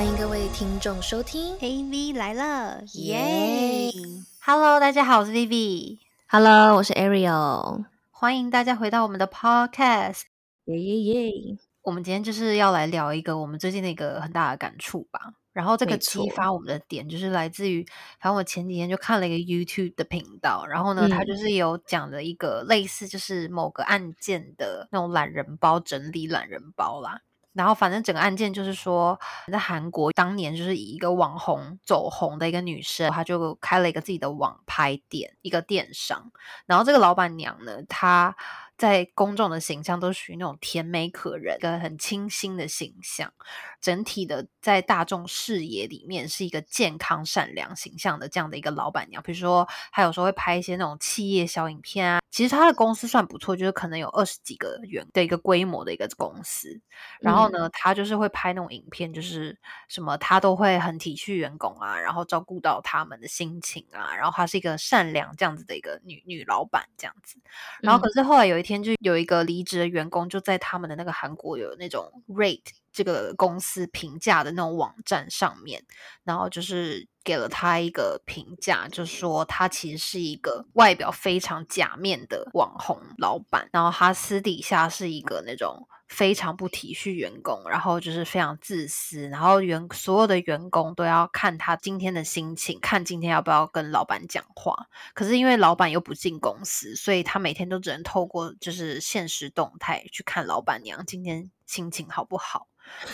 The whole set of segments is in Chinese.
欢迎各位听众收听 AV 来了，耶！Hello，大家好，我是 Vivi，，Hello，我是 Ariel，欢迎大家回到我们的 Podcast。耶耶耶，我们今天就是要来聊一个我们最近的一个很大的感触吧。然后这个激发我们的点就是来自于，反正我前几天就看了一个 YouTube 的频道，然后呢，他嗯就是有讲了一个类似就是某个案件的那种懒人包整理懒人包啦。然后反正整个案件就是说，在韩国当年就是以一个网红走红的一个女生，她就开了一个自己的网拍店，一个电商。然后这个老板娘呢，她在公众的形象都属于那种甜美可人、一个很清新的形象，整体的在大众视野里面是一个健康、善良形象的这样的一个老板娘。比如说，她有时候会拍一些那种企业小影片啊。其实他的公司算不错，就是可能有二十几个员的一个规模的一个公司。然后呢，他就是会拍那种影片，就是什么他都会很体恤员工啊，然后照顾到他们的心情啊。然后他是一个善良这样子的一个女女老板这样子。然后可是后来有一天，就有一个离职的员工，就在他们的那个韩国有那种 rate 这个公司评价的那种网站上面，然后就是给了他一个评价，就说他其实是一个外表非常假面的网红老板，然后他私底下是一个那种。非常不体恤员工，然后就是非常自私，然后员所有的员工都要看他今天的心情，看今天要不要跟老板讲话。可是因为老板又不进公司，所以他每天都只能透过就是现实动态去看老板娘今天心情好不好。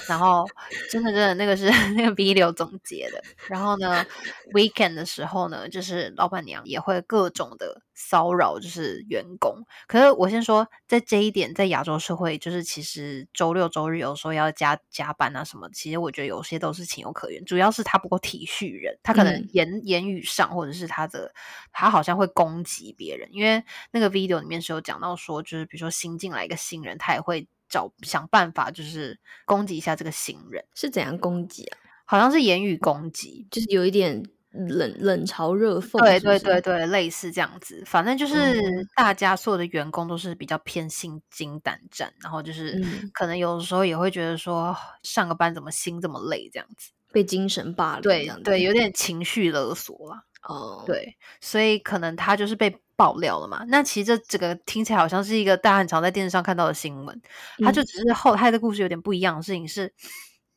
然后真的真的那个是 那个 video 总结的。然后呢，weekend 的时候呢，就是老板娘也会各种的骚扰，就是员工。可是我先说，在这一点，在亚洲社会，就是其实周六周日有时候要加加班啊什么，其实我觉得有些都是情有可原。主要是他不够体恤人，他可能嗯言、言语上，或者是他的他好像会攻击别人。因为那个 video 里面是有讲到说，就是比如说新进来一个新人，他也会找想办法，就是攻击一下这个行人，是怎样攻击啊？好像是言语攻击。就是有一点冷冷嘲热讽，对对对对，类似这样子，反正就是嗯大家所有的员工都是比较偏心惊胆战，然后就是嗯。可能有的时候也会觉得说上个班怎么心这么累这样子，被精神霸凌对，对，有点情绪勒索啦，哦，，对，所以可能他就是被爆料了嘛。那其实这整个听起来好像是一个大家很常在电视上看到的新闻，他就嗯只是后他的故事有点不一样的事情是，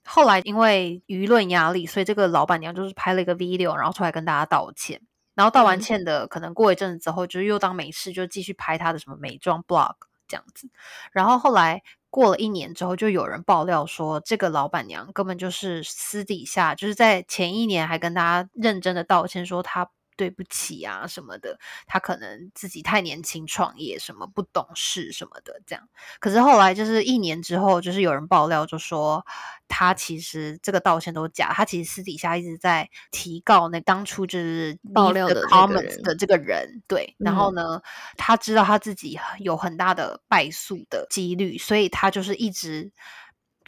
后来因为舆论压力，所以这个老板娘就是拍了一个 video，然后出来跟大家道歉。然后道完嗯歉的，可能过一阵子之后，就是又当没事，就继续拍他的什么美妆 blog 这样子。然后后来过了一年之后，就有人爆料说，这个老板娘根本就是私底下，就是在前一年还跟大家认真的道歉，说她对不起啊什么的，他可能自己太年轻创业，什么不懂事什么的这样。可是后来就是一年之后，就是有人爆料，就说他其实这个道歉都是假，他其实私底下一直在提告那当初就是爆料的这个 comments 人的这个人，对。然后嗯呢，他知道他自己有很大的败诉的几率，所以他就是一直。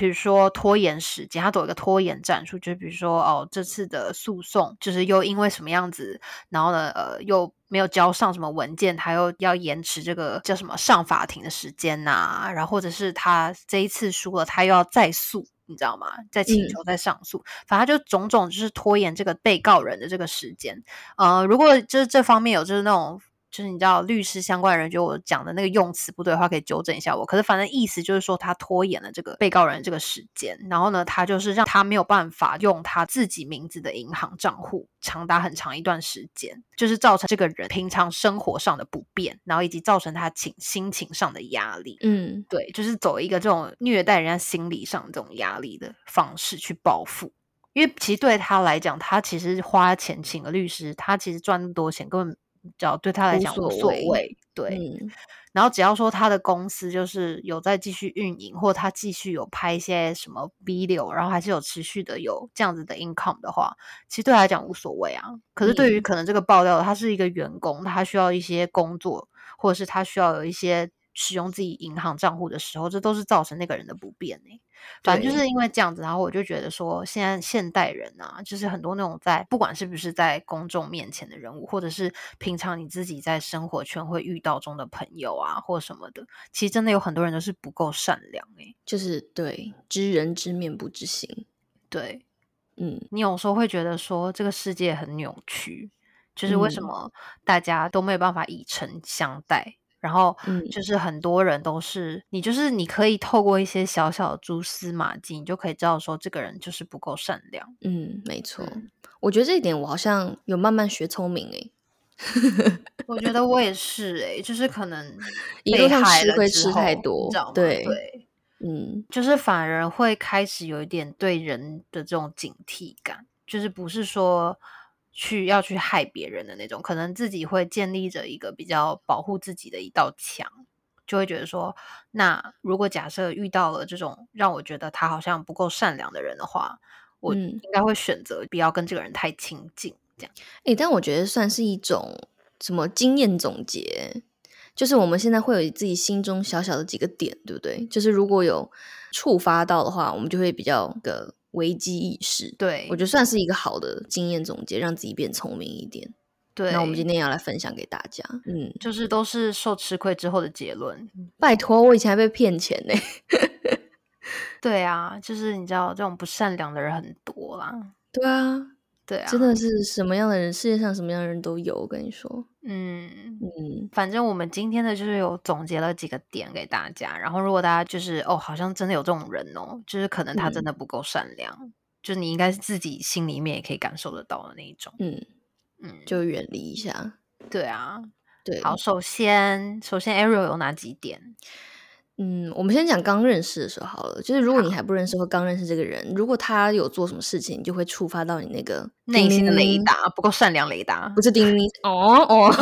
比如说拖延时间，他走一个拖延战术，就比如说哦，这次的诉讼就是又因为什么样子，然后呢，呃，又没有交上什么文件，他又要延迟这个叫什么上法庭的时间呐、然后或者是他这一次输了，他又要再诉，你知道吗？再请嗯求再上诉，反正他就种种就是拖延这个被告人的这个时间。呃，如果就是这方面有就是那种。就是你知道律师相关的人，觉得我讲的那个用词不对的话，可以纠正一下我。可是反正意思就是说，他拖延了这个被告人这个时间，然后呢，他就是让他没有办法用他自己名字的银行账户长达很长一段时间，就是造成这个人平常生活上的不便，然后以及造成他情心情上的压力。嗯对，就是走一个这种虐待人家心理上这种压力的方式去报复。因为其实对他来讲，他其实花钱请个律师，他其实赚那么多钱，根本只要对他来无讲无所所谓谓。对，嗯然后只要说他的公司就是有在继续运营，或者他继续有拍一些什么 video，然后还是有持续的有这样子的 income 的话，其实对他来讲无所谓啊。可是对于嗯可能这个爆料的，他是一个员工，他需要一些工作，或者是他需要有一些使用自己银行账户的时候，这都是造成那个人的不便呢、反正就是因为这样子，然后我就觉得说，现在现代人啊，就是很多那种在不管是不是在公众面前的人物，或者是平常你自己在生活圈会遇到中的朋友啊，或什么的，其实真的有很多人都是不够善良诶、就是对知人知面不知心，对，嗯。你有时候会觉得说这个世界很扭曲，就是为什嗯。么大家都没有办法以诚相待，然后嗯就是很多人都是你就是你可以透过一些小小的蛛丝马迹，你就可以知道说这个人就是不够善良。嗯，没错。嗯我觉得这一点我好像有慢慢学聪明诶，我觉得我也是诶、就是可能一路上被害吃太多你知道吗？对对，嗯就是反而会开始有一点对人的这种警惕感，就是不是说去要去害别人的那种，可能自己会建立着一个比较保护自己的一道墙，就会觉得说，那如果假设遇到了这种让我觉得他好像不够善良的人的话，我嗯应该会选择不要跟这个人太亲近，这样。诶，但我觉得算是一种什么经验总结，就是我们现在会有自己心中小小的几个点，对不对？就是如果有触发到的话，我们就会比较个危机意识。对，我觉得算是一个好的经验总结，让自己变聪明一点。对，那我们今天要来分享给大家。嗯，就是都是受吃亏之后的结论。拜托，我以前还被骗钱呢。对啊，就是你知道这种不善良的人很多啦。对啊，对啊，真的是什么样的人，世界上什么样的人都有。我跟你说，嗯，嗯反正我们今天的就是有总结了几个点给大家，然后如果大家就是哦，好像真的有这种人哦，就是可能他真嗯的不够善良，就是你应该是自己心里面也可以感受得到的那一种。嗯，嗯，就远离一下。对啊。对，好，首先首先 Ariel 有哪几点？嗯，我们先讲刚认识的时候好了。就是如果你还不认识或刚认识这个人，如果他有做什么事情，你就会触发到你那个内心的雷，达不够善良雷达不。是叮铃哦哦，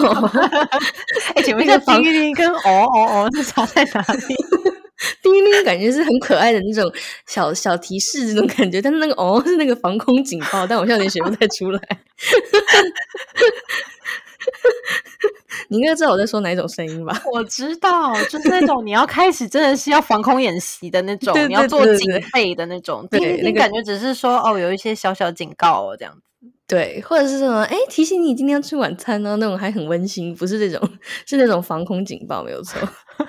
哎，请问一下，叮铃跟哦哦哦是差在哪里？叮铃感觉是很可爱的那种小小提示这种感觉，但是那个哦是那个防空警报，但我现在有点学不太出来。你应该知道我在说哪一种声音吧？我知道，就是那种你要开始真的是要防空演习的那种，你要做警备的那种。对那感觉只是说哦，有一些小小警告哦，这样子。对，或者是什么哎提醒你今天要吃晚餐哦，那种还很温馨，不是这种，是那种防空警报，没有错。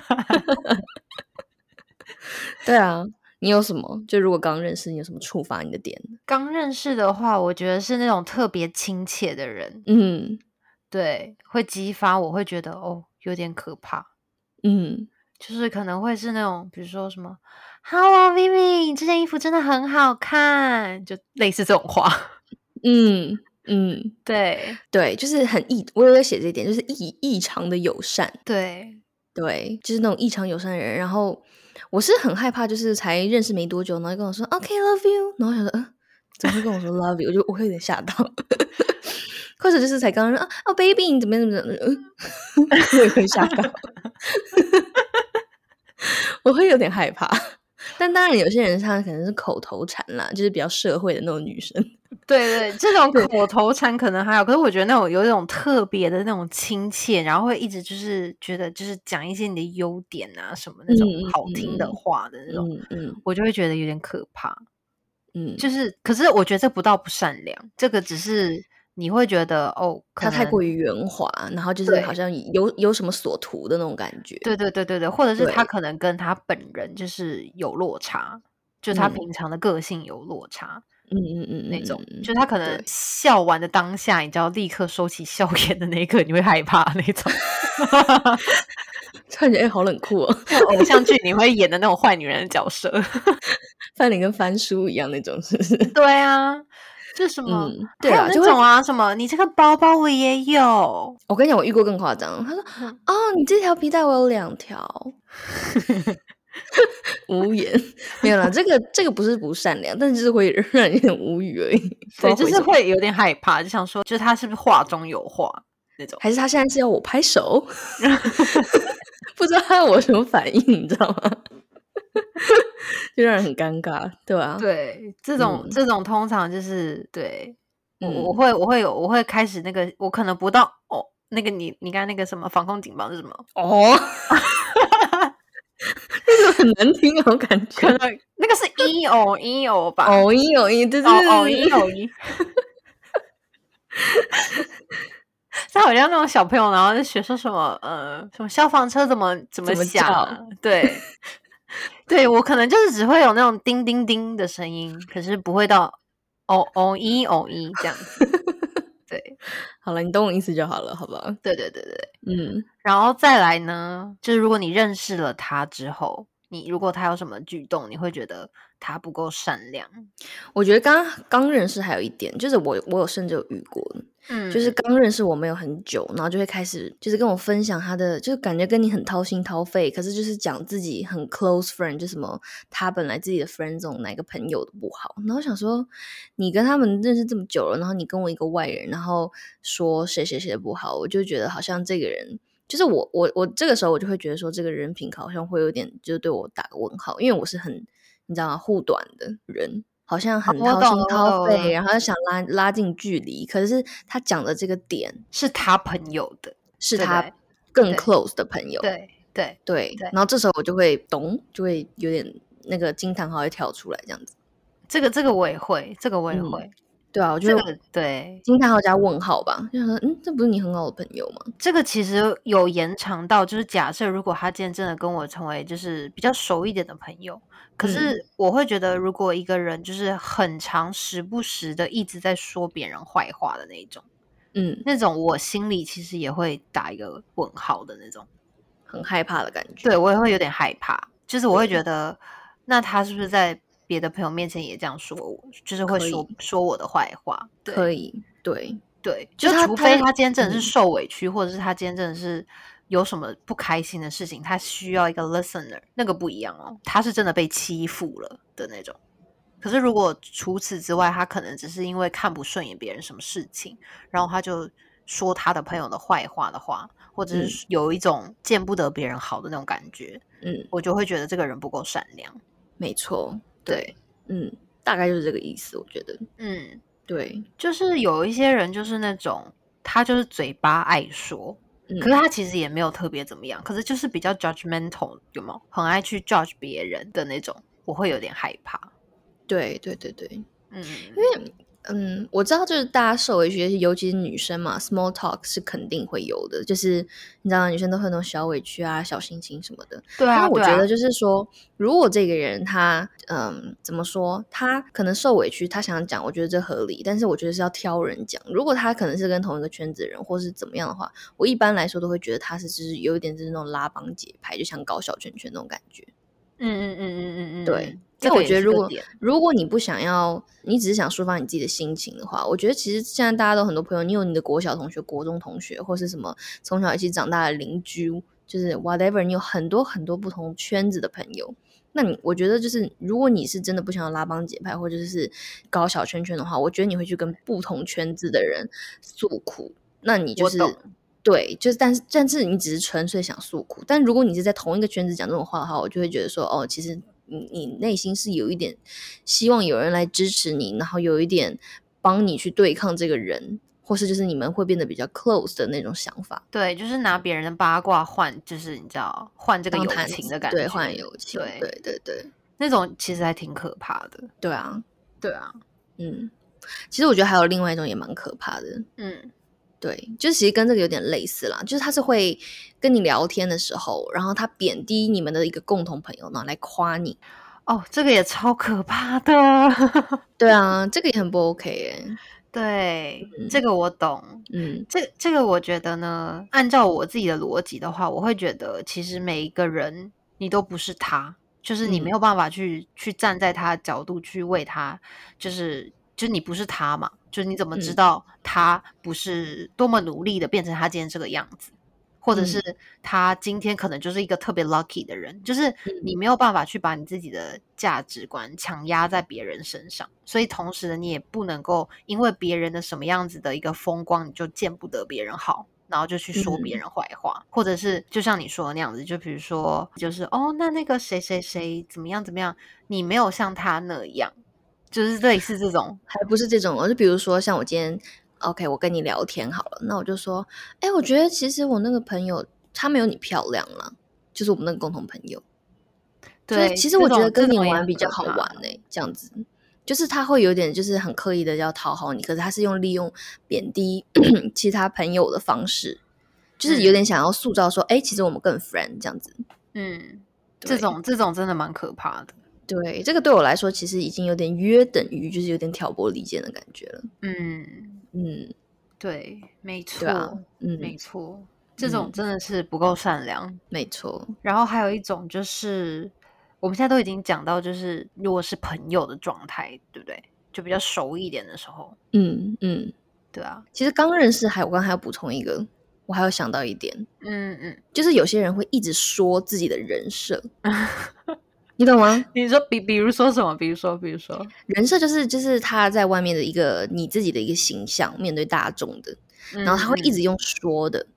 对啊，你有什么？就如果刚认识，你有什么触发你的点？刚认识的话，我觉得是那种特别亲切的人，嗯对，会激发我会觉得哦，有点可怕。嗯就是可能会是那种，比如说什么 “Hello Vivi，你这件衣服真的很好看”，就类似这种话。嗯嗯，对对，就是很异，我有在写这一点，就是异异常的友善。对，对，就是那种异常友善的人。然后我是很害怕，就是才认识没多久，然后跟我说 “OK love you”，然后我想说，嗯、怎么会跟我说 “love you”？我就我会有点吓到。或者就是才刚刚说啊哦，baby，你怎么样怎么怎么，我也会吓到，我会有点害怕。但当然，有些人他可能是口头禅啦，就是比较社会的那种女生。对对，这种口头禅可能还好，可是我觉得那种有一种特别的那种亲切，然后会一直就是觉得就是讲一些你的优点啊什么那种好听的嗯话的那种，嗯嗯我就会觉得有点可怕。嗯，就是，可是我觉得这不到不善良，这个只是你会觉得哦，他太过于圆滑，然后就是好像有有什么所图的那种感觉。对对对对对，或者是他可能跟他本人就是有落差，就他嗯平常的个性有落差。嗯嗯嗯那种，嗯嗯就他可能笑完的当下，你知道立刻收起笑颜的那一刻，你会害怕那种。突然觉得哎、好冷酷哦，偶像剧你会演的那种坏女人的角色。范玲跟翻书一样那种，是不是？对啊，就什么，嗯对啊就种啊，什么你这个包包我也有，我跟你讲，我遇过更夸张。他说：“嗯哦，你这条皮带我有两条。”无言，没有啦，这个这个不是不善良，但是就是会让人无语而已。不对，就是会有点害怕，就想说，就是他是不是话中有话那种。还是他现在是要我拍手？不知道他要我什么反应，你知道吗？就让人很尴尬，对吧、啊？对，这种、嗯这种通常就是对我我嗯会我会有我会开始那个，我可能不到哦，那个你你刚才那个什么防空警报是什么？哦，那个很难听哦，我感觉。可能那个是一哦一哦吧？哦一哦一，对对哦对对哦一哦一。他 好像那种小朋友，然后在学说什么呃什么消防车怎么怎么响啊、对，对我可能就是只会有那种叮叮叮的声音，可是不会到哦哦一哦一这样子。对，好了，你懂我意思就好了，好不好？对对对对，嗯，然后再来呢，就是如果你认识了他之后，你如果他有什么举动，你会觉得他不够善良。我觉得刚刚认识还有一点，就是我我有甚至有遇过，嗯，就是刚认识我没有很久，然后就会开始就是跟我分享他的，就是感觉跟你很掏心掏肺，可是就是讲自己很 close friend，就什么他本来自己的 friend 这种哪个朋友都不好，然后我想说你跟他们认识这么久了，然后你跟我一个外人，然后说谁谁谁的不好，我就觉得好像这个人。就是我我我这个时候我就会觉得说这个人品好像会有点就是对我打个问号，因为我是很你知道吗护短的人，好像很掏心掏肺，然后想拉拉近距离，可是他讲的这个点是他朋友的，是他更 close 的朋友，对对，对对。然后这时候我就会懂，就会有点那个惊叹号会跳出来这样子，这个这个我也会，这个我也嗯会，对啊，我觉得这个对，惊叹号加问号吧，就想说嗯，这不是你很好的朋友吗？这个其实有延长到，就是假设如果他今天真的跟我成为就是比较熟一点的朋友，可嗯。是我会觉得，如果一个人就是很长时不时的一直在说别人坏话的那一种，嗯，那种我心里其实也会打一个问号的那种，很害怕的感觉，对我也会有点害怕，就是我会觉得，那他是不是在别的朋友面前也这样说我，就是会说说我的坏话？对可以，对，对，就除非他今天真的是嗯受委屈，或者是他今天真的是有什么不开心的事情，他需要一个 listener，那个不一样哦，他是真的被欺负了的那种。可是如果除此之外，他可能只是因为看不顺眼别人什么事情，然后他就说他的朋友的坏话的话，或者嗯是有一种见不得别人好的那种感觉，嗯，我就会觉得这个人不够善良。没错，对，嗯，大概就是这个意思，我觉得，嗯，对，就是有一些人就是那种他就是嘴巴爱说，嗯可是他其实也没有特别怎么样，可是就是比较 judgmental，有没有？很爱去 judge 别人的那种，我会有点害怕。对对对对，嗯，因为嗯，我知道就是大家受委屈，尤其是女生嘛，small talk 是肯定会有的，就是你知道女生都会有那种小委屈啊、小心情什么的。对啊，对啊但我觉得就是说，如果这个人他嗯怎么说，他可能受委屈，他想讲，我觉得这合理，但是我觉得是要挑人讲。如果他可能是跟同一个圈子的人，或是怎么样的话，我一般来说都会觉得他是就是有一点就是那种拉帮结派，就想搞小圈圈那种感觉。嗯嗯嗯嗯嗯嗯，对嗯，因为我觉得如果如果你不想要，你只是想抒发你自己的心情的话，我觉得其实现在大家都很多朋友，你有你的国小同学、国中同学，或是什么从小一起长大的邻居，就是 whatever，你有很多很多不同圈子的朋友。那你我觉得就是，如果你是真的不想要拉帮结派，或者是搞小圈圈的话，我觉得你会去跟不同圈子的人诉苦。那你就是对，就是但是但是你只是纯粹想诉苦，但如果你是在同一个圈子讲这种话的话，我就会觉得说，哦，其实你你内心是有一点希望有人来支持你，然后有一点帮你去对抗这个人，或是就是你们会变得比较 close 的那种想法，对，就是拿别人的八卦换，就是你知道换这个友情的感觉，对，换友情，对对对对。那种其实还挺可怕的。对啊，对啊，嗯，其实我觉得还有另外一种也蛮可怕的，嗯，对，就是其实跟这个有点类似啦，就是他是会跟你聊天的时候，然后他贬低你们的一个共同朋友，然后来夸你。哦，这个也超可怕的。对啊，这个也很不 OK 哎。对，嗯这个我懂。嗯这这个我觉得呢，按照我自己的逻辑的话，我会觉得其实每一个人你都不是他，就是你嗯没有办法去、去站在他的角度去为他，就是就你不是他嘛，就是你怎么知嗯。道他不是多么努力的变成他今天这个样子？或者嗯。是他今天可能就是一个特别 lucky 的人，就是嗯。你没有办法去把你自己的价值观强压在别人身上，所以同时呢，你也不能够因为别人的什么样子的一个风光，你就见不得别人好，然后就去说别嗯。人坏话，或者是就像你说的那样子，就比如说，就是哦，那那个谁谁谁怎么样怎么样，你没有像他那样，就是类似这种，还不是这种哦，就比如说像我今天，OK，我跟你聊天好了，那我就说，哎，我觉得其实我那个朋友她没有你漂亮了，就是我们那个共同朋友。就是对，其实我觉得跟你玩比较好玩呢、这样子。就是他会有点就是很刻意的要讨好你，可是他是用利用贬低 其他朋友的方式，就是有嗯点想要塑造说，哎、其实我们更 friend 这样子。嗯，这种这种真的蛮可怕的。对，这个对我来说其实已经有点约等于就是有点挑拨离间的感觉了。嗯，嗯，对，没错，对啊，嗯，没错，这种真的是不够善良。没错，然后还有一种就是，我们现在都已经讲到，就是如果是朋友的状态，对不对？就比较熟一点的时候，嗯嗯。对啊，其实刚认识还，我刚还要补充一个，我还有想到一点，嗯嗯，就是有些人会一直说自己的人设，你懂吗？你说比比如说什么？比如说，比如说，人设就是就是他在外面的一个你自己的一个形象，面对大众的，然后他会一直直用说的，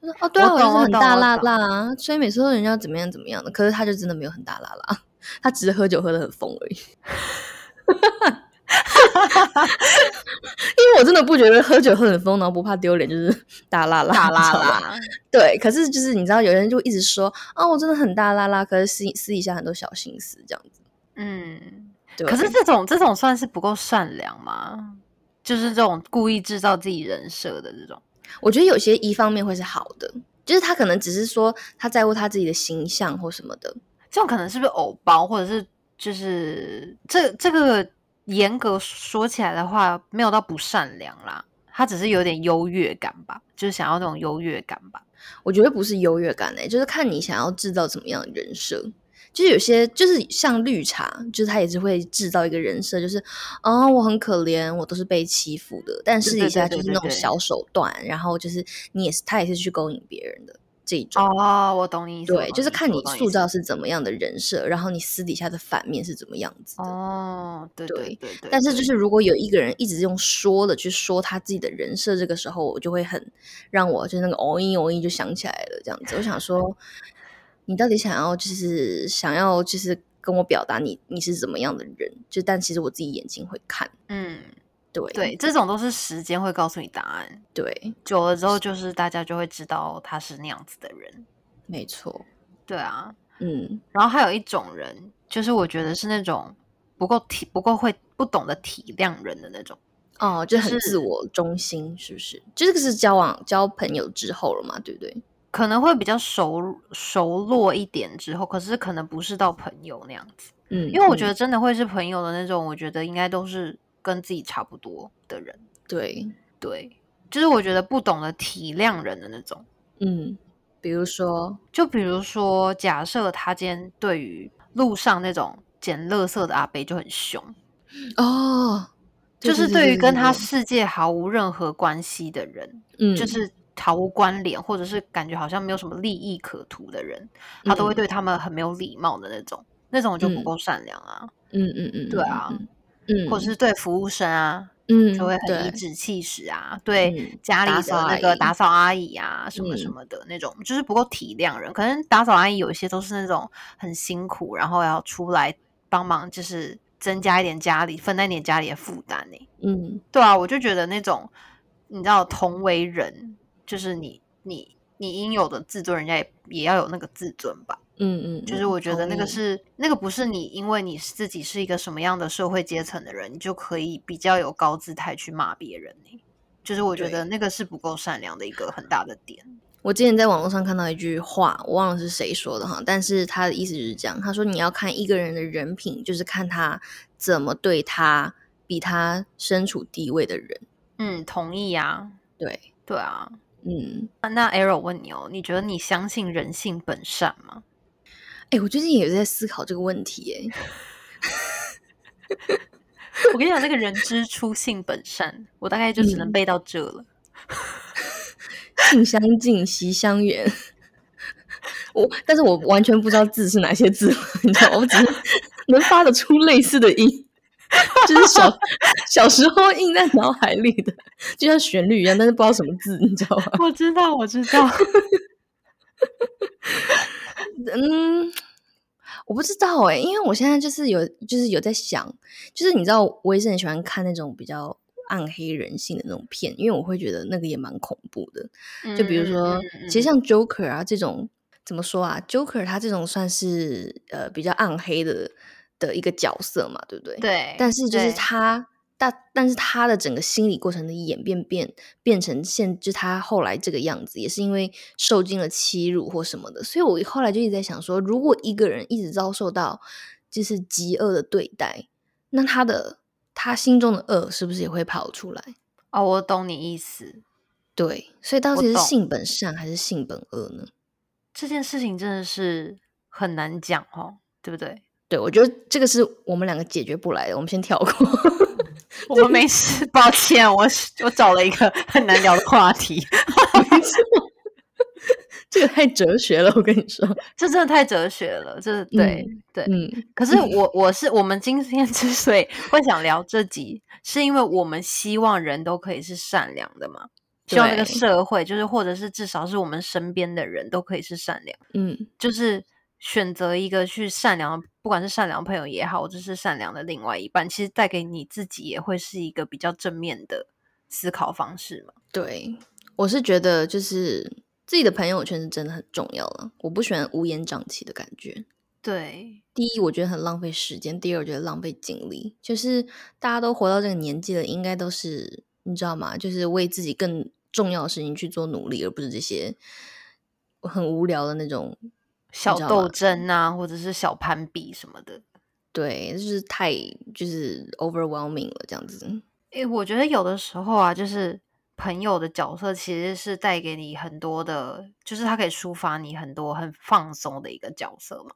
他说哦，对啊，我我就是很大辣懂辣啊，所以每次都人家怎么样怎么样的，可是他就真的没有很大辣辣，他只是喝酒喝的很疯而已。因为我真的不觉得喝酒喝很疯，然后不怕丢脸，就是大拉拉，大你知道吗啦啦，对，可是就是你知道，有人就一直说啊、我真的很大拉拉，可是私私底下很多小心思这样子。嗯。对，可是这种这种算是不够善良吗？就是这种故意制造自己人设的这种，我觉得有些一方面会是好的，就是他可能只是说他在乎他自己的形象或什么的。这种可能是不是偶包，或者是就是这这个严格说起来的话，没有到不善良啦，他只是有点优越感吧，就是想要那种优越感吧。我觉得不是优越感诶、欸就是看你想要制造怎么样的人设。就是有些就是像绿茶，就是他也是会制造一个人设，就是啊、我很可怜，我都是被欺负的，但私底下就是那种小手段，然后就是你也是他也是去勾引别人的这种。哦，我懂你意思。对，就是看你塑造。是怎么样的人设，然后你私底下的反面是怎么样子的。哦，对对对对对。但是就是如果有一个人一直用说的去说他自己的人设，这个时候我就会很让我就是那个哦一哦一就想起来了，这样子。我想说，你到底想要就是想要就是跟我表达你你是怎么样的人？就但其实我自己眼睛会看，嗯，对对，这种都是时间会告诉你答案，对，久了之后就是大家就会知道他是那样子的人。没错，对啊，嗯然后还有一种人，就是我觉得是那种不够体、不够会、不懂得体谅人的那种。哦，就就是很自我中心，是不是？就这个是交往交朋友之后了嘛，对不对？可能会比较熟熟络一点之后，可是可能不是到朋友那样子，嗯，因为我觉得、得真的会是朋友的那种，我觉得应该都是跟自己差不多的人。对，对，就是我觉得不懂得体谅人的那种。嗯，比如说，就比如说，假设他今天对于路上那种捡垃圾的阿伯就很凶，哦，就是对对于跟他世界毫无任何关系的人，嗯，就是毫无关联，或者是感觉好像没有什么利益可图的人，他都会嗯。对他们很没有礼貌的那种，那种就不嗯。够善良啊，嗯嗯嗯，对啊嗯，嗯，或者是对服务生啊，嗯，就会很颐对指气使啊，对嗯家里的那个打扫阿姨啊，什么什嗯么的那种，就是不够体谅人。可能打扫阿姨有一些都是那种很辛苦，然后要出来帮忙，就是增加一点家里分担一点家里的负担呢。嗯对啊，我就觉得那种你知道同为人，就是你你你应有的自尊，人家也也要有那个自尊吧。嗯嗯，就是我觉得那个是那个不是你，因为你自己是一个什么样的社会阶层的人，你就可以比较有高姿态去骂别人呢、就是我觉得那个是不够善良的一个很大的点。我之前在网络上看到一句话，我忘了是谁说的哈，但是他的意思就是这样，他说你要看一个人的人品，就是看他怎么对他比他身处地位的人。嗯，同意啊，对，对啊。嗯，那那 Arrow 问你哦，你觉得你相信人性本善吗？哎、我最近也在思考这个问题、哎，我跟你讲，那个人之初性本善，我大概就只能嗯背到这了。性相近，习相远。我，但是我完全不知道字是哪些字，你知道吗，我只是 能发得出类似的音，就是小小时候印在脑海里的，就像旋律一样，但是不知道什么字，你知道吗？我知道，我知道。嗯，我不知道哎、因为我现在就是有就是有在想，就是你知道，我也是很喜欢看那种比较暗黑人性的那种片，因为我会觉得那个也蛮恐怖的。就比如说，其实像 Joker 啊这种，怎么说啊？Joker 他这种算是呃比较暗黑的的一个角色嘛，对不对？。对，但是就是他，但但是他的整个心理过程的演变变变成现，就他后来这个样子，也是因为受尽了欺辱或什么的。所以我后来就一直在想说，如果一个人一直遭受到就是极恶的对待，那他的他心中的恶是不是也会跑出来？哦，我懂你意思。对，所以到底是性本善还是性本恶呢？这件事情真的是很难讲哦，对不对？对，我觉得这个是我们两个解决不来的，我们先跳过。我们没事，抱歉，我我找了一个很难聊的话题，这个太哲学了，我跟你说。这真的太哲学了，这对、对。嗯，可是我我是我们今天之所以会想聊这集，是因为我们希望人都可以是善良的嘛，希望这个社会就是或者是至少是我们身边的人都可以是善良，嗯，就是选择一个去善良的，不管是善良朋友也好，或者是善良的另外一半，其实带给你自己也会是一个比较正面的思考方式嘛。对，我是觉得就是自己的朋友圈是真的很重要了。我不喜欢乌烟瘴气的感觉。对，第一，我觉得很浪费时间；第二，我觉得浪费精力。就是大家都活到这个年纪了，应该都是你知道吗？就是为自己更重要的事情去做努力，而不是这些很无聊的那种小斗争啊，或者是小攀比什么的。对，就是太就是 overwhelming 了，这样子。诶，我觉得有的时候啊，就是朋友的角色其实是带给你很多的，就是他可以抒发你很多很放松的一个角色嘛。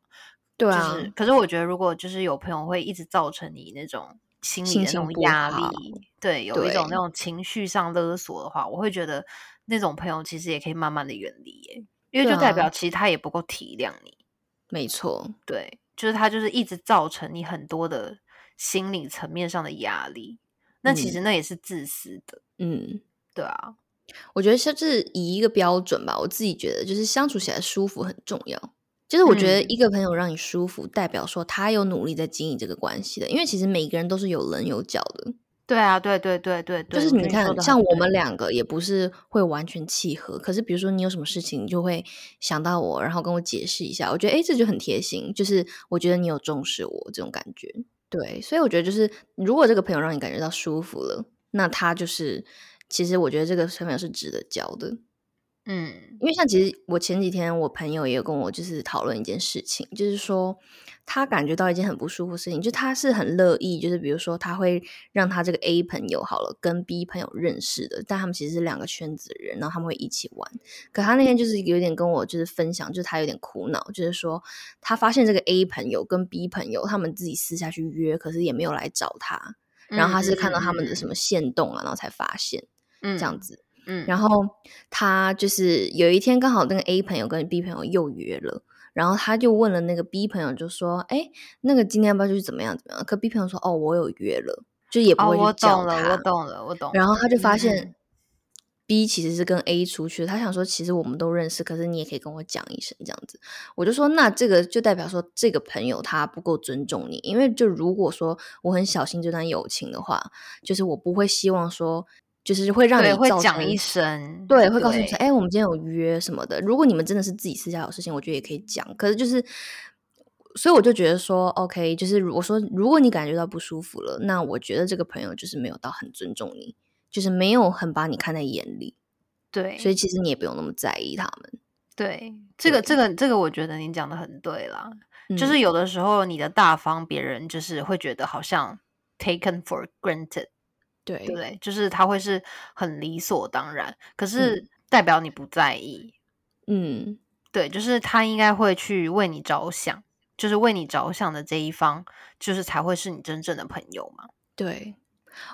对啊，就是，可是我觉得如果就是有朋友会一直造成你那种心理的那种压力，对，有一种那种情绪上勒索的话，我会觉得那种朋友其实也可以慢慢的远离耶，因为就代表啊其实他也不够体谅你。没错，对，就是他就是一直造成你很多的心理层面上的压力，那其嗯实那也是自私的，嗯。对啊，我觉得就是以一个标准吧，我自己觉得就是相处起来舒服很重要。就是我觉得嗯一个朋友让你舒服，代表说他有努力在经营这个关系的。因为其实每个人都是有棱有角的，对啊，对对对对对，就是你看像我们两个也不是会完全契合，可是比如说你有什么事情，你就会想到我，然后跟我解释一下。我觉得诶，这就很贴心，就是我觉得你有重视我这种感觉。对，所以我觉得就是如果这个朋友让你感觉到舒服了，那他就是其实我觉得这个朋友是值得交的。嗯因为像其实我前几天我朋友也有跟我就是讨论一件事情，就是说他感觉到一件很不舒服的事情，就他是很乐意，就是比如说他会让他这个 A 朋友好了跟 B 朋友认识的，但他们其实是两个圈子的人，然后他们会一起玩。可他那天就是有点跟我就是分享，就是他有点苦恼，就是说他发现这个 A 朋友跟 B 朋友他们自己私下去约，可是也没有来找他，然后他是看到他们的什么么线动啊，然后才发现这这样，子。嗯，然后他就是有一天刚好那个 A 朋友跟 B 朋友又约了，然后他就问了那个 B 朋友，就说：“哎，那个今天要不要去怎么样怎么样？”可 B 朋友说：“哦，我有约了，就也不哦，会叫他。懂了，我懂了，我懂了。然后他就发嗯现 B 其实是跟 A 出去，他想说其实我们都认识，可是你也可以跟我讲一声这样子。我就说那这个就代表说这个朋友他不够尊重你，因为就如果说我很小心这段友情的话，就是我不会希望说就是会让你会讲一声，对，会告诉你哎、我们今天有约什么的。如果你们真的是自己私下有事情，我觉得也可以讲。可是就是，所以我就觉得说，OK，就是我说，如果你感觉到不舒服了，那我觉得这个朋友就是没有到很尊重你，就是没有很把你看在眼里，对，所以其实你也不用那么在意他们。对这个对这个这个，我觉得你讲的很对啦。嗯就是有的时候你的大方，别人就是会觉得好像 taken for granted，对对不对？就是他会是很理所当然，可嗯是代表你不在意，嗯，对，就是他应该会去为你着想，就是为你着想的这一方，就是才会是你真正的朋友嘛。对，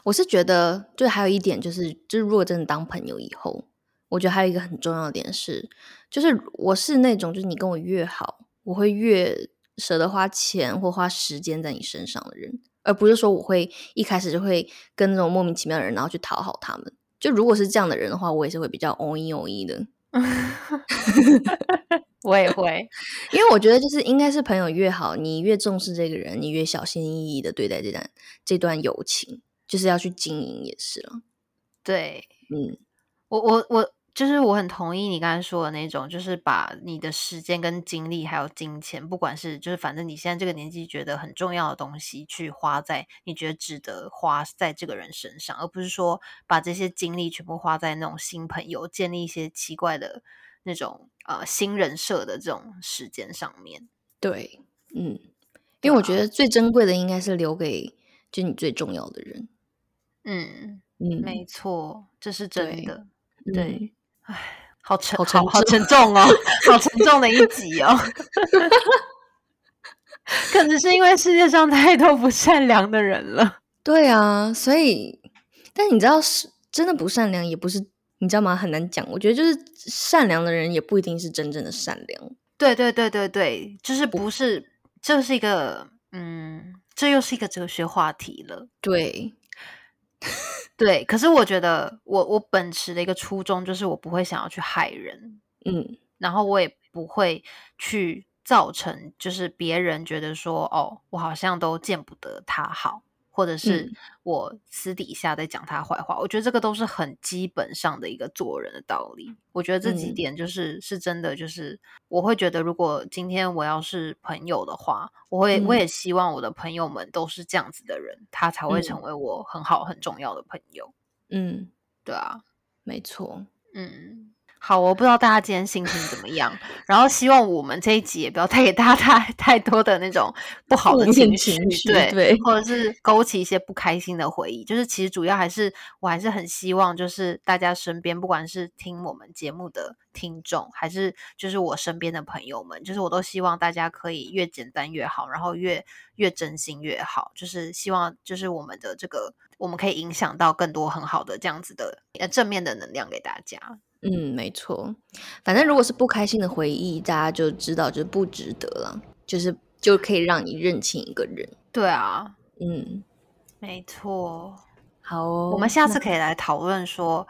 我是觉得，就还有一点就是，就是如果真的当朋友以后，我觉得还有一个很重要的点是，就是我是那种，就是你跟我越好，我会越舍得花钱或花时间在你身上的人，而不是说我会一开始就会跟那种莫名其妙的人，然后去讨好他们。就如果是这样的人的话，我也是会比较偶一偶一的，我也会，因为我觉得就是应该是朋友越好，你越重视这个人，你越小心翼翼的对待这段这段友情，就是要去经营也是了。对嗯，我我我就是我很同意你刚才说的那种，就是把你的时间跟精力还有金钱，不管是就是反正你现在这个年纪觉得很重要的东西，去花在你觉得值得花在这个人身上，而不是说把这些精力全部花在那种新朋友建立一些奇怪的那种呃新人设的这种时间上面。对，嗯，因为我觉得最珍贵的应该是留给就你最重要的人。嗯，嗯，没错，这是真对的。嗯对，唉，好沉，好沉好好沉重哦，好沉重的一集哦。可能是因为世界上太多不善良的人了。对啊，所以，但你知道是真的不善良，也不是你知道吗？很难讲。我觉得就是善良的人也不一定是真正的善良。对对对对对，就是不是，这是一个，嗯，这又是一个哲学话题了。对，对，可是我觉得我我本持的一个初衷就是我不会想要去害人，嗯。然后我也不会去造成就是别人觉得说哦，我好像都见不得他好，或者是嗯我私底下在讲他坏话。我觉得这个都是很基本上的一个做人的道理。我觉得这几嗯点就是、是真的，就是我会觉得，如果今天我要是朋友的话，我会、我嗯也希望我的朋友们都是这样子的人，他才会成嗯为我很好很重要的朋友。嗯，对啊，没错。嗯，好，我不知道大家今天心情怎么样，然后希望我们这一集也不要带给大家太太多的那种不好的情绪，对或者是勾起一些不开心的回忆。就是其实主要还是我还是很希望，就是大家身边不管是听我们节目的听众，还是就是我身边的朋友们，就是我都希望大家可以越简单越好，然后越越真心越好。就是希望就是我们的这个。我们可以影响到更多很好的这样子的呃正面的能量给大家。嗯，没错。反正如果是不开心的回忆，大家就知道就是不值得了，就是就可以让你认清一个人。对啊，嗯，没错。好哦。我们下次可以来讨论说，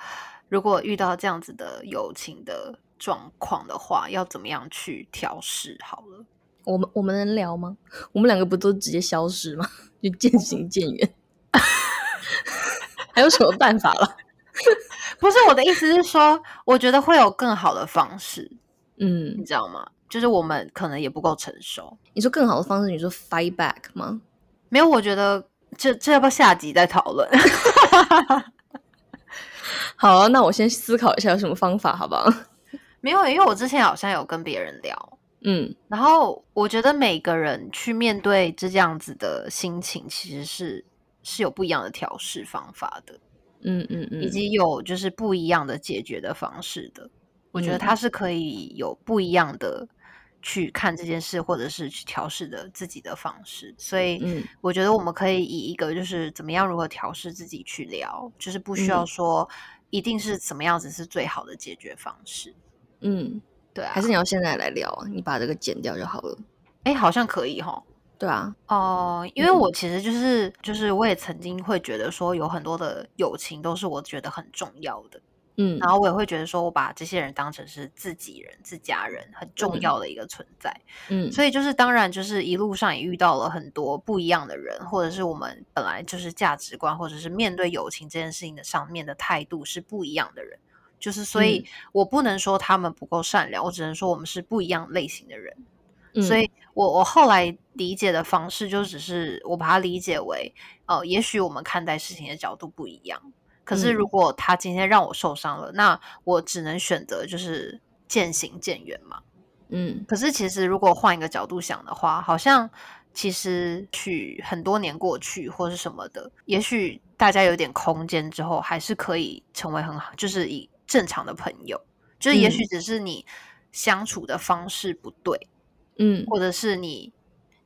如果遇到这样子的友情的状况的话，要怎么样去调试？好了，我们我们能聊吗？我们两个不都直接消失吗？就渐行渐远。还有什么办法了？不是我的意思是说，我觉得会有更好的方式，嗯你嗯，知道吗？就是我们可能也不够成熟。你说更好的方式，你说 fight back 吗？没有，我觉得这这要不要下集再讨论？好啊、那我先思考一下有什么方法，好不好？没有，因为我之前好像有跟别人聊，嗯然后我觉得每个人去面对这样子的心情，其实是是有不一样的调试方法的。嗯嗯嗯，以及有就是不一样的解决的方式的。我觉得嗯它是可以有不一样的去看这件事，或者是去调试的自己的方式。所以，嗯我觉得我们可以以一个就是怎么样如何调试自己去聊，就是不需要嗯说一定是怎么样子是最好的解决方式。嗯，对啊，还是你要现在来聊啊？你把这个剪掉就好了。哎，好像可以哈。对啊，哦、因为嗯。我其实就是就是我也曾经会觉得说有很多的友情都是我觉得很重要的，嗯。然后我也会觉得说我把这些人当成是自己人、自家人很重嗯。要的一个存在，嗯，所以就是当然就是一路上也遇到了很多不一样的人，或者是我们本来就是价值观或者是面对友情这件事情的上面的态度是不一样的人，就是所以嗯。我不能说他们不够善良，我只能说我们是不一样类型的人。嗯所以我我后来理解的方式，就只是我把它理解为，呃，也许我们看待事情的角度不一样。可是如嗯果他今天让我受伤了，那我只能选择就是渐行渐远嘛。嗯可是其实如果换一个角度想的话，好像其实去很多年过去或是什么的，也许大家有点空间之后，还是可以成为很好，就是以正常的朋友。就是也许嗯只是你相处的方式不对，嗯，或者是你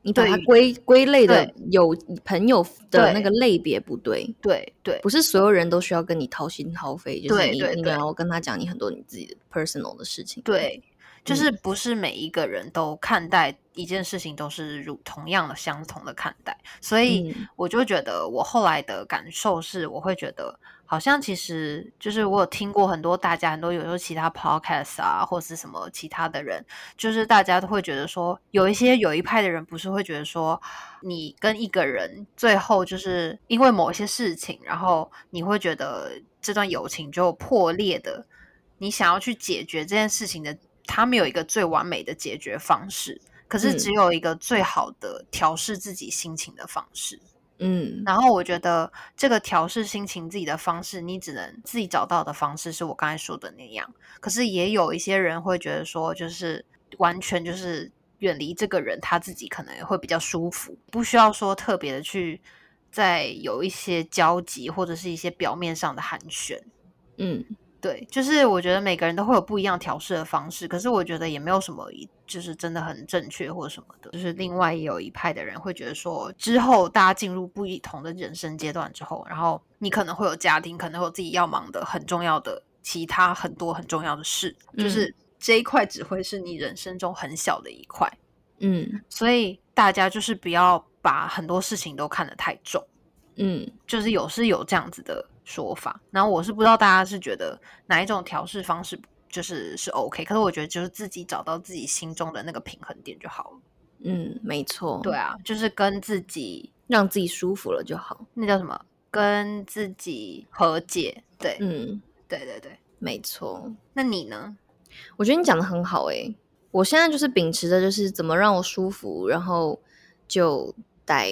你把它归归类的有朋友的那个类别不对，对对。不是所有人都需要跟你掏心掏肺，就是你你要跟他讲你很多你自己的 personal 的事情。对，就是嗯不是每一个人都看待一件事情都是如同样的相同的看待，所以嗯。我就觉得我后来的感受是，我会觉得好像其实就是我有听过很多大家很多有时候其他 podcast 啊，或是什么其他的人，就是大家都会觉得说，有一些有一派的人不是会觉得说，你跟一个人最后就是因为某一些事情，然后你会觉得这段友情就破裂的，你想要去解决这件事情的，他们有一个最完美的解决方式，可是嗯只有一个最好的调试自己心情的方式。嗯然后我觉得这个调试心情自己的方式，你只能自己找到的方式是我刚才说的那样。可是也有一些人会觉得说，就是完全就是远离这个人，他自己可能也会比较舒服，不需要说特别的去再有一些交集或者是一些表面上的寒暄。嗯对，就是我觉得每个人都会有不一样调试的方式，可是我觉得也没有什么一就是真的很正确或什么的。就是另外也有一派的人会觉得说，之后大家进入不一同的人生阶段之后，然后你可能会有家庭，可能会有自己要忙的很重要的其他很多很重要的事，就是这一块只会是你人生中很小的一块。嗯所以大家就是不要把很多事情都看得太重。嗯就是有是有这样子的说法，然后我是不知道大家是觉得哪一种调试方式就是是 OK，可是我觉得就是自己找到自己心中的那个平衡点就好了。嗯，没错，对，啊，就是跟自己让自己舒服了就好。那叫什么？跟自己和解。对，嗯，对对对。没错。那你呢？我觉得你讲的很好诶、我现在就是秉持着就是怎么让我舒服，然后就待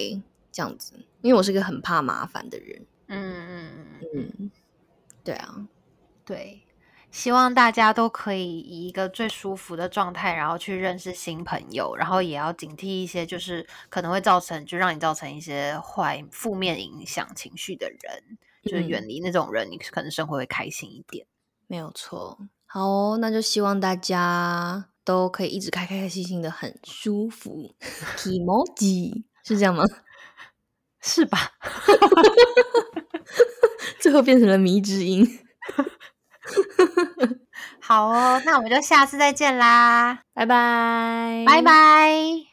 这样子，因为我是个很怕麻烦的人。嗯嗯对啊，对。希望大家都可以以一个最舒服的状态，然后去认识新朋友，然后也要警惕一些就是可能会造成就让你造成一些坏负面影响情绪的人，就是嗯远离那种人，你可能生活会开心一点。没有错。好哦，那就希望大家都可以一直开开心心的，很舒服。emoji 是这样吗？是吧？最后变成了迷之音。好哦，那我们就下次再见啦，拜拜，拜拜。